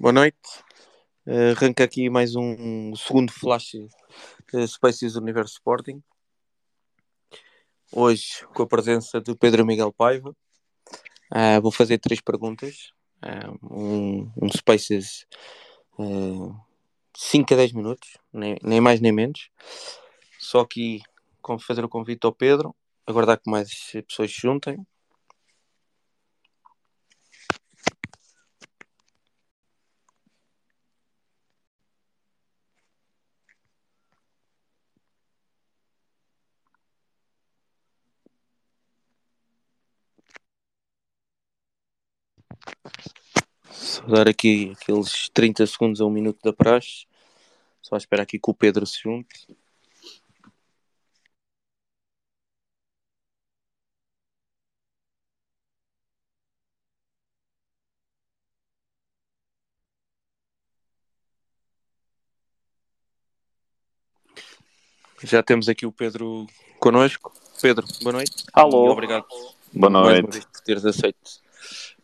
Boa noite. Uh, arranca aqui mais um segundo flash uh, Spaces Universo Sporting. Hoje, com a presença do Pedro Miguel Paiva, uh, vou fazer três perguntas. Uh, um, um Spaces 5 a 10 minutos, nem, nem mais nem menos. Só que, fazer o convite ao Pedro, aguardar que mais pessoas se juntem Só dar aqui aqueles 30 segundos a um minuto da praxe. Só esperar aqui que o Pedro se junte. Já temos aqui o Pedro connosco. Pedro, boa noite. Alô. E obrigado boa noite. por teres aceito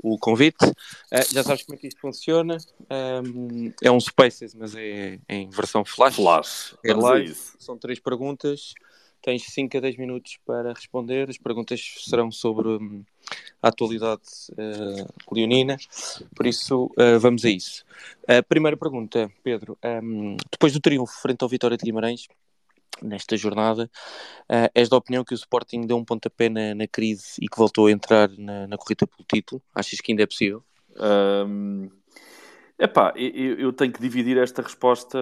o convite. Uh, já sabes como é que isto funciona. Um, é um Spaces, mas é, é em versão flash. Flash. É live. São três perguntas. Tens 5 a 10 minutos para responder. As perguntas serão sobre um, a atualidade uh, leonina. Por isso, uh, vamos a isso. A primeira pergunta, Pedro. Um, depois do triunfo frente ao Vitória de Guimarães, nesta jornada. Uh, és da opinião que o Sporting deu um pontapé na, na crise e que voltou a entrar na, na corrida pelo título? Achas que ainda é possível? Um, epá, eu, eu tenho que dividir esta resposta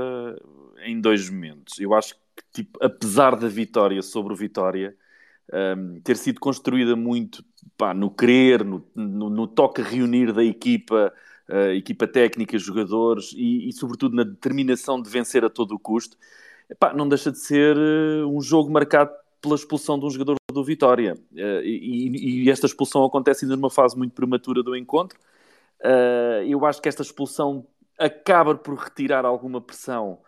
em dois momentos. Eu acho que, tipo, apesar da vitória sobre o Vitória, um, ter sido construída muito pá, no querer, no, no, no, toque reunir da equipa, uh, equipa técnica, jogadores e, e, sobretudo, na determinação de vencer a todo o custo, epá, não deixa de ser uh, um jogo marcado pela expulsão de um jogador do Vitória. Uh, e, e, esta expulsão acontece ainda numa fase muito prematura do encontro. Uh, eu acho que esta expulsão acaba por retirar alguma pressão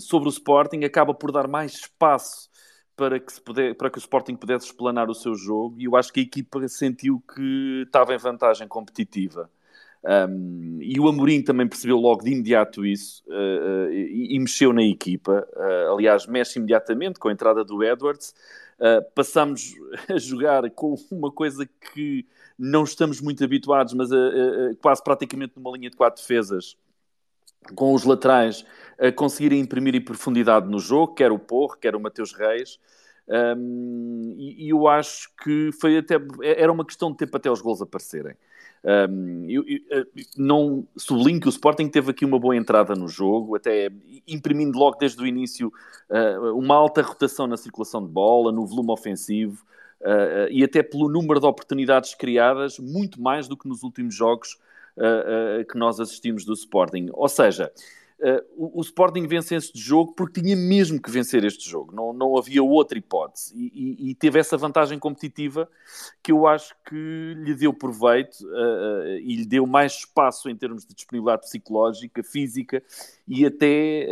sobre o Sporting, acaba por dar mais espaço para que, se puder, para que o Sporting pudesse explanar o seu jogo e eu acho que a equipa sentiu que estava em vantagem competitiva. Um, e o Amorim também percebeu logo de imediato isso uh, uh, e, e, mexeu na equipa. Uh, aliás, mexe imediatamente com a entrada do Edwards. passamos a jogar com uma coisa que não estamos muito habituados, mas quase praticamente numa linha de quatro defesas, com os laterais a conseguirem imprimir profundidade no jogo, quer o Porro, quer o Mateus Reis. Um, e, e, eu acho que foi até era uma questão de tempo até os gols aparecerem. Um, eu, eu, não sublinho que o Sporting teve aqui uma boa entrada no jogo, até imprimindo logo desde o início uh, uma alta rotação na circulação de bola, no volume ofensivo uh, uh, e até pelo número de oportunidades criadas, muito mais do que nos últimos jogos que nós assistimos do Sporting. Ou seja, Uh, o, o, Sporting vence este jogo porque tinha mesmo que vencer este jogo, não, não havia outra hipótese e, e, e teve essa vantagem competitiva que eu acho que lhe deu proveito uh, uh, e lhe deu mais espaço em termos de disponibilidade psicológica, física e até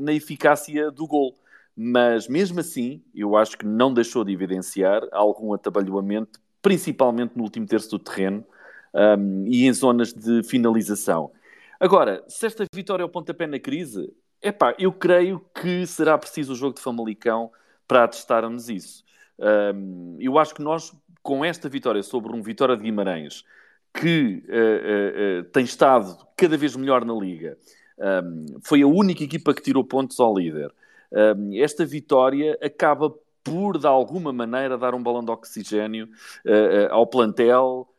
na eficácia do gol. Mas mesmo assim, eu acho que não deixou de evidenciar algum atabalhoamento, principalmente no último terço do terreno um, e em zonas de finalização. Agora, se esta vitória é o pontapé na crise, epá, eu creio que será preciso o jogo de Famalicão para atestarmos isso. Um, eu acho que nós, com esta vitória sobre um Vitória de Guimarães, que uh, uh, uh, tem estado cada vez melhor na Liga, um, foi a única equipa que tirou pontos ao líder. Um, esta vitória acaba por, de alguma maneira, dar um balão de oxigênio ao plantel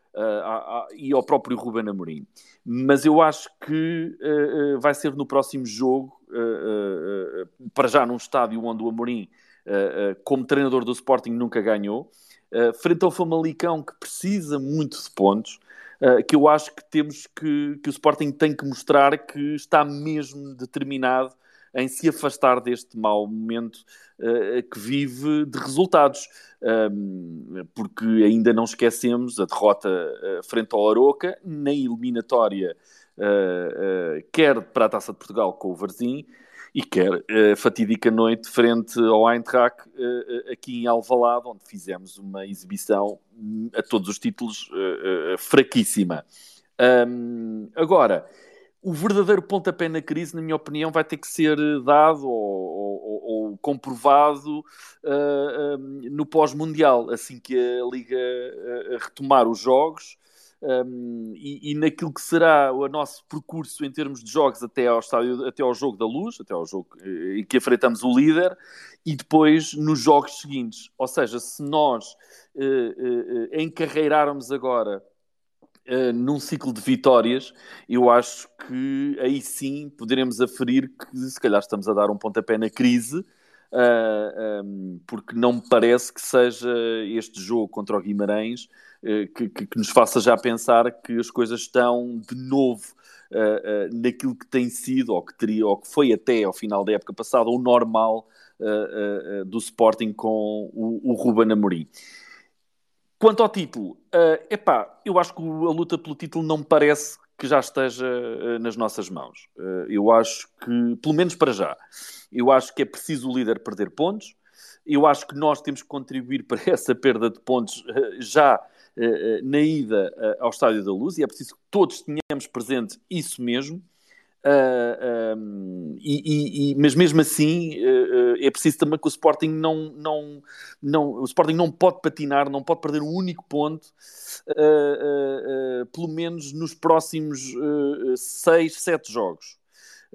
e ao próprio Ruben Amorim. Mas eu acho que uh, uh, vai ser no próximo jogo, uh, para já num estádio onde o Amorim, como treinador do Sporting, nunca ganhou, frente ao Famalicão, que precisa muito de pontos, que eu acho que temos que, que o Sporting tem que mostrar que está mesmo determinado em se afastar deste mau momento uh, que vive de resultados. Um, porque ainda não esquecemos a derrota uh, frente ao Aroca, na eliminatória, uh, quer para a Taça de Portugal com o Varzim, e quer a fatídica noite frente ao Eintracht aqui em Alvalade, onde fizemos uma exibição hum, a todos os títulos fraquíssima. Um, agora, o verdadeiro pontapé na crise, na minha opinião, vai ter que ser dado ou, ou, ou comprovado uh, no pós-mundial, assim que a Liga uh, retomar os jogos um, e, e, naquilo que será o nosso percurso em termos de jogos até ao, estádio, até ao jogo da luz, até ao jogo eh, em que enfrentamos o líder, e depois nos jogos seguintes. Ou seja, se nós uh, uh, encarreirarmos agora Uh, num ciclo de vitórias, eu acho que aí sim poderemos aferir que se calhar estamos a dar um pontapé na crise, um, porque não me parece que seja este jogo contra o Guimarães uh, que, que, que, nos faça já pensar que as coisas estão de novo uh, naquilo que tem sido, ou que teria, ou que foi até ao final da época passada, o normal do Sporting com o, o Ruben Amorim. Quanto ao título, uh, epá, eu acho que a luta pelo título não me parece que já esteja uh, nas nossas mãos. Uh, eu acho que, pelo menos para já, eu acho que é preciso o líder perder pontos. Eu acho que nós temos que contribuir para essa perda de pontos uh, já na ida ao Estádio da Luz e é preciso que todos tenhamos presente isso mesmo. Uh, um, e, e, mas mesmo assim uh, é preciso também que o Sporting não, não, não, o Sporting não pode patinar, não pode perder um único ponto, uh, pelo menos nos próximos 6, 7 jogos.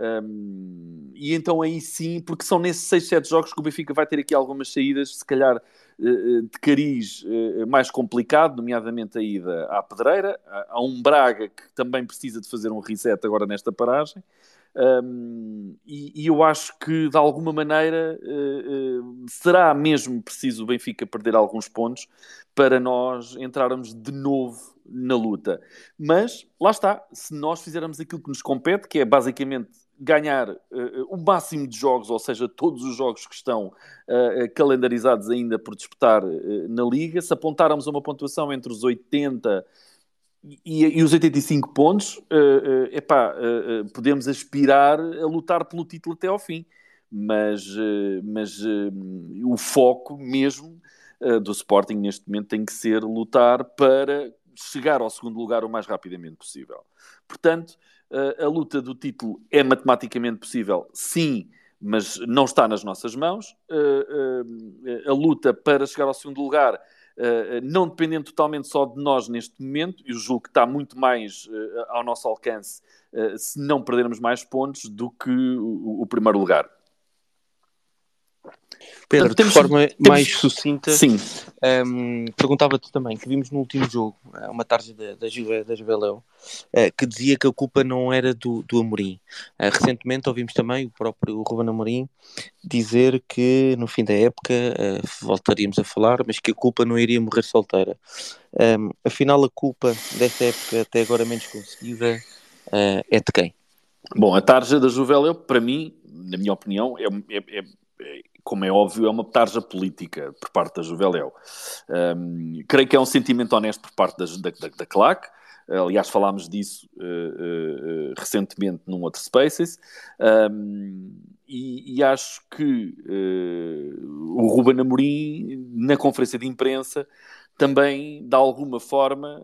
Um, e então aí sim, porque são nesses 6, 7 jogos que o Benfica vai ter aqui algumas saídas, se calhar de cariz mais complicado, nomeadamente a ida à Pedreira, há um Braga que também precisa de fazer um reset agora nesta paragem. Um, e, e, eu acho que de alguma maneira uh, uh, será mesmo preciso o Benfica perder alguns pontos para nós entrarmos de novo na luta. Mas lá está, se nós fizermos aquilo que nos compete, que é basicamente ganhar uh, o máximo de jogos, ou seja, todos os jogos que estão uh, calendarizados ainda por disputar uh, na Liga, se apontarmos uma pontuação entre os 80 e, e os 85 pontos, uh, epá, podemos aspirar a lutar pelo título até ao fim. Mas, mas o foco mesmo do Sporting neste momento tem que ser lutar para chegar ao segundo lugar o mais rapidamente possível. Portanto, a luta do título é matematicamente possível, sim, mas não está nas nossas mãos. a luta para chegar ao segundo lugar, não dependendo totalmente só de nós neste momento, e o jogo está muito mais ao nosso alcance se não perdermos mais pontos do que o primeiro lugar. Pedro, temos, de forma temos... mais sucinta, Sim. Um, perguntava-te também que vimos no último jogo eh, uma tarde da, da, Juve, da Juveléu uh, que dizia que a culpa não era do, do Amorim. Uh, recentemente ouvimos também o próprio Ruben Amorim dizer que no fim da época uh, voltaríamos a falar, mas que a culpa não iria morrer solteira. Um, afinal, a culpa desta época até agora menos conseguida é de quem? Bom, a tarja da Juveléu, para mim, na minha opinião, é, é, é como é óbvio, é uma tarja política por parte da Juveléu. Um, creio que é um sentimento honesto por parte da, da, da CLAC. Aliás, falámos disso uh, uh, recentemente num outro Spaces. Um, e, e, acho que uh, o Ruben Amorim, na conferência de imprensa, também, de alguma forma,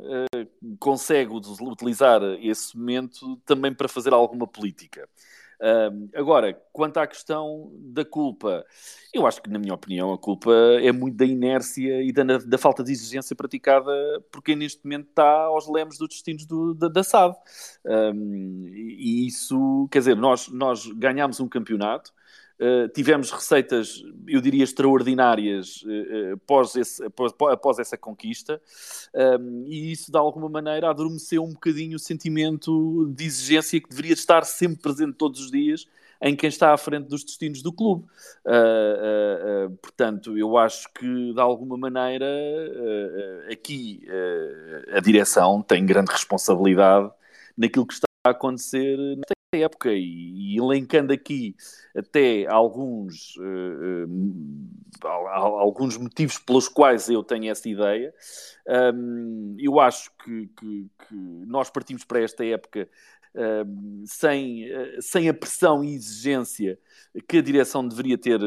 consegue utilizar esse momento também para fazer alguma política. Agora, quanto à questão da culpa, eu acho que, na minha opinião, a culpa é muito da inércia e da, da falta de exigência praticada por quem neste momento está aos lemos dos destinos do, da, da SAD. E isso, quer dizer, nós, nós ganhámos um campeonato, Uh, tivemos receitas, eu diria, extraordinárias uh, após, esse, após, após, essa conquista, um, e isso de alguma maneira adormeceu um bocadinho o sentimento de exigência que deveria estar sempre presente todos os dias em quem está à frente dos destinos do clube. Uh, portanto, eu acho que de alguma maneira aqui a direção tem grande responsabilidade naquilo que está a acontecer época e, e elencando aqui até alguns, uh, uh, alguns motivos pelos quais eu tenho essa ideia, um, eu acho que, que, que, nós partimos para esta época sem, uh, sem a pressão e exigência que a direção deveria ter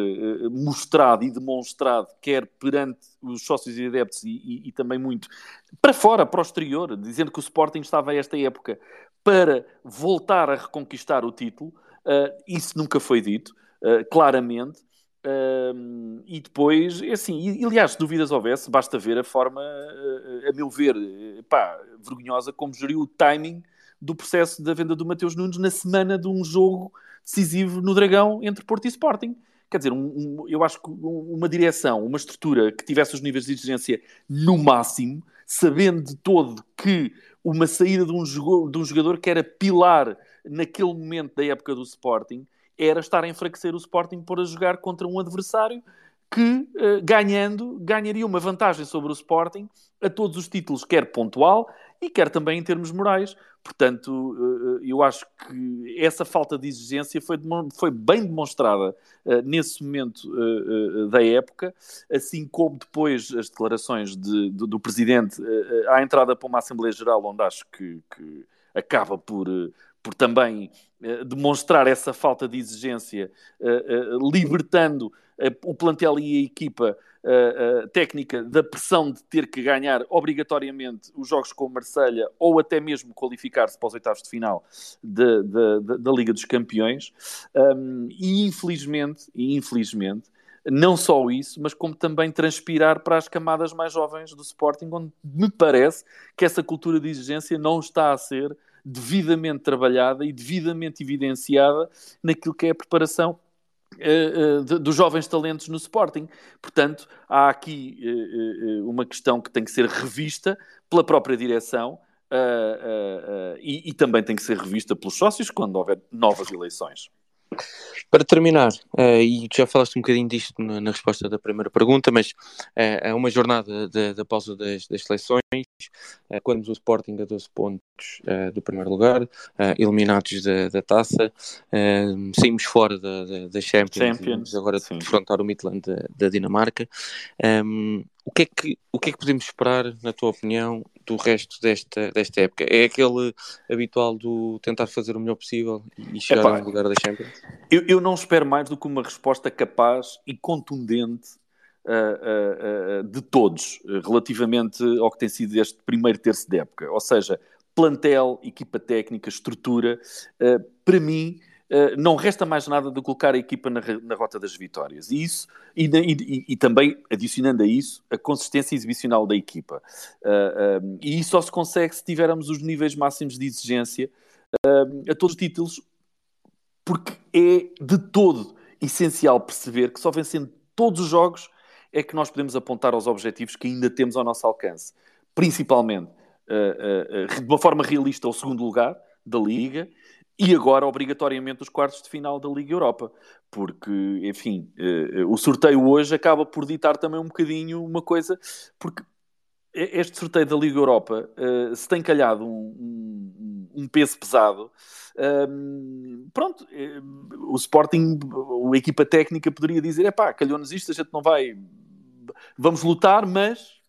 mostrado e demonstrado, quer perante os sócios e adeptos e, e, e, também muito para fora, para o exterior, dizendo que o Sporting estava a esta época para voltar a reconquistar o título. Uh, isso nunca foi dito, claramente. Uh, e depois, é assim, e, aliás, se dúvidas houvesse, basta ver a forma, uh, a meu ver, pá, vergonhosa como geriu o timing do processo da venda do Mateus Nunes na semana de um jogo decisivo no Dragão entre Porto e Sporting. Quer dizer, um, um, eu acho que uma direção, uma estrutura que tivesse os níveis de exigência no máximo, sabendo de todo que uma saída de um, jogador, de um jogador que era pilar naquele momento da época do Sporting, era estar a enfraquecer o Sporting por a jogar contra um adversário que, uh, ganhando, ganharia uma vantagem sobre o Sporting a todos os títulos, quer pontual e quer também em termos morais. Portanto, uh, eu acho que essa falta de exigência foi, foi bem demonstrada nesse momento da época, assim como depois as declarações de, de, do Presidente à entrada para uma Assembleia Geral, onde acho que, que acaba por por também demonstrar essa falta de exigência, libertando o plantel e a equipa técnica da pressão de ter que ganhar obrigatoriamente os jogos com o Marselha ou até mesmo qualificar-se para os oitavos de final de, de, de, da Liga dos Campeões. Um, e infelizmente, e infelizmente, não só isso, mas como também transpirar para as camadas mais jovens do Sporting, onde me parece que essa cultura de exigência não está a ser devidamente trabalhada e devidamente evidenciada naquilo que é a preparação Uh, uh, dos jovens talentos no Sporting. Portanto, há aqui uh, uma questão que tem que ser revista pela própria direção e, e, também tem que ser revista pelos sócios quando houver novas eleições. Para terminar, uh, e já falaste um bocadinho disto na, na resposta da primeira pergunta, mas uh, é uma jornada da pausa das, das seleções, uh, quando o Sporting a 12 pontos do primeiro lugar, eliminados da, da taça, saímos fora da, da, da Champions, Champions. agora de enfrentar o Midland da, da Dinamarca. Um, o que, é que, o que é que podemos esperar, na tua opinião, do resto desta, desta época? É aquele habitual do tentar fazer o melhor possível e chegar Epá, ao lugar da Champions? Eu, eu, não espero mais do que uma resposta capaz e contundente uh, uh, uh, de todos relativamente ao que tem sido este primeiro terço de época. Ou seja, plantel, equipa técnica, estrutura. para mim, não resta mais nada de colocar a equipa na, na rota das vitórias. E isso, e, e, e, também, adicionando a isso, a consistência exibicional da equipa. Uh, uh, e isso só se consegue se tivermos os níveis máximos de exigência a todos os títulos, porque é de todo essencial perceber que só vencendo todos os jogos é que nós podemos apontar aos objetivos que ainda temos ao nosso alcance. Principalmente, de uma forma realista, o segundo lugar da Liga e agora, obrigatoriamente, os quartos de final da Liga Europa. Porque, enfim, uh, o sorteio hoje acaba por ditar também um bocadinho uma coisa, porque este sorteio da Liga Europa, uh, se tem calhado um, um, um peso pesado, um, pronto, o Sporting, a equipa técnica poderia dizer, é pá, calhou-nos isto, a gente não vai, vamos lutar, mas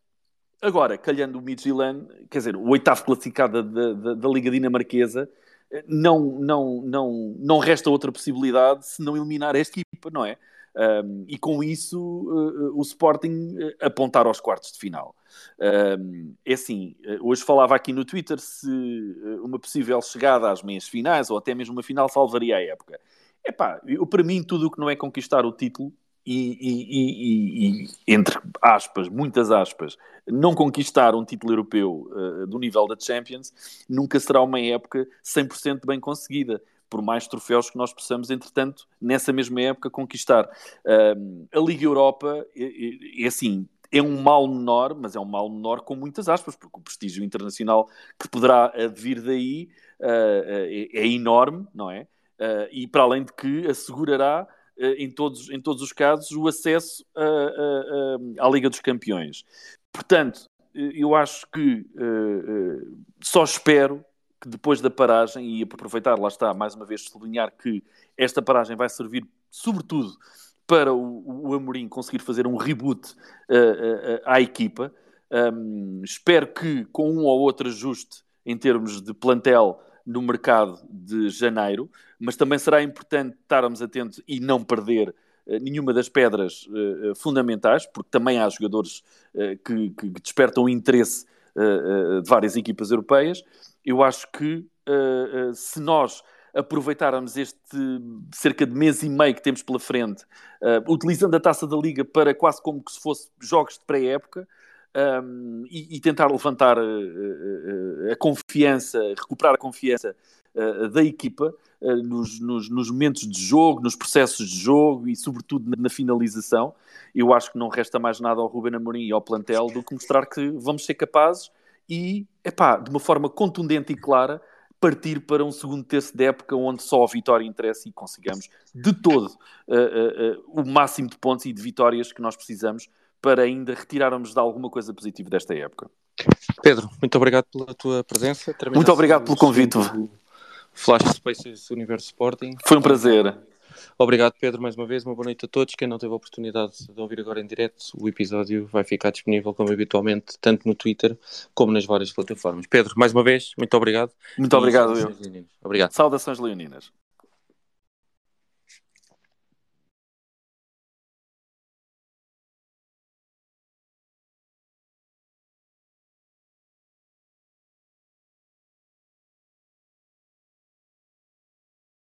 agora, calhando o Midtjylland, quer dizer, o oitavo classificado da, da, da Liga Dinamarquesa, não, não, não, não resta outra possibilidade se não eliminar esta equipa, não é? Um, e com isso uh, o Sporting uh, apontar aos quartos de final. Um, é assim, hoje falava aqui no Twitter se uma possível chegada às meias finais ou até mesmo uma final salvaria a época. Epá, eu, para mim tudo o que não é conquistar o título e, e, e, e, entre aspas, muitas aspas, não conquistar um título europeu uh, do nível da Champions nunca será uma época 100% bem conseguida, por mais troféus que nós possamos, entretanto, nessa mesma época conquistar. Uh, a Liga Europa é, é, assim. É um mal menor, mas é um mal menor com muitas aspas, porque o prestígio internacional que poderá advir daí uh, é, é, enorme, não é? e para além de que assegurará em todos, em todos os casos, o acesso a, a, a, à Liga dos Campeões. Portanto, eh, eu acho que uh, só espero que depois da paragem, e aproveitar, lá está, mais uma vez, sublinhar que esta paragem vai servir, sobretudo, para o, o Amorim conseguir fazer um reboot uh, à equipa. Um, espero que, com um ou outro ajuste em termos de plantel no mercado de janeiro, mas também será importante estarmos atentos e não perder uh, nenhuma das pedras fundamentais, porque também há jogadores que, que, despertam interesse de várias equipas europeias. Eu acho que se nós aproveitarmos este cerca de mês e meio que temos pela frente, utilizando a taça da Liga para quase como que se fosse jogos de pré-época. Um, e, e, tentar levantar uh, uh, a confiança, recuperar a confiança da equipa nos, nos, nos, momentos de jogo, nos processos de jogo e, sobretudo, na, na, finalização. Eu acho que não resta mais nada ao Ruben Amorim e ao plantel do que mostrar que vamos ser capazes e, epá, de uma forma contundente e clara, partir para um segundo terço de época onde só a vitória interessa e consigamos de todo uh, uh, uh, o máximo de pontos e de vitórias que nós precisamos para ainda retirarmos de alguma coisa positiva desta época. Pedro, muito obrigado pela tua presença. Muito obrigado pelo convite. Flash Spaces Universo Sporting. Foi um prazer. Obrigado, Pedro, mais uma vez. Uma boa noite a todos. Quem não teve a oportunidade de ouvir agora em direto, o episódio vai ficar disponível, como habitualmente, tanto no Twitter como nas várias plataformas. Pedro, mais uma vez, muito obrigado. Muito obrigado, eu. Obrigado. Saudações leoninas.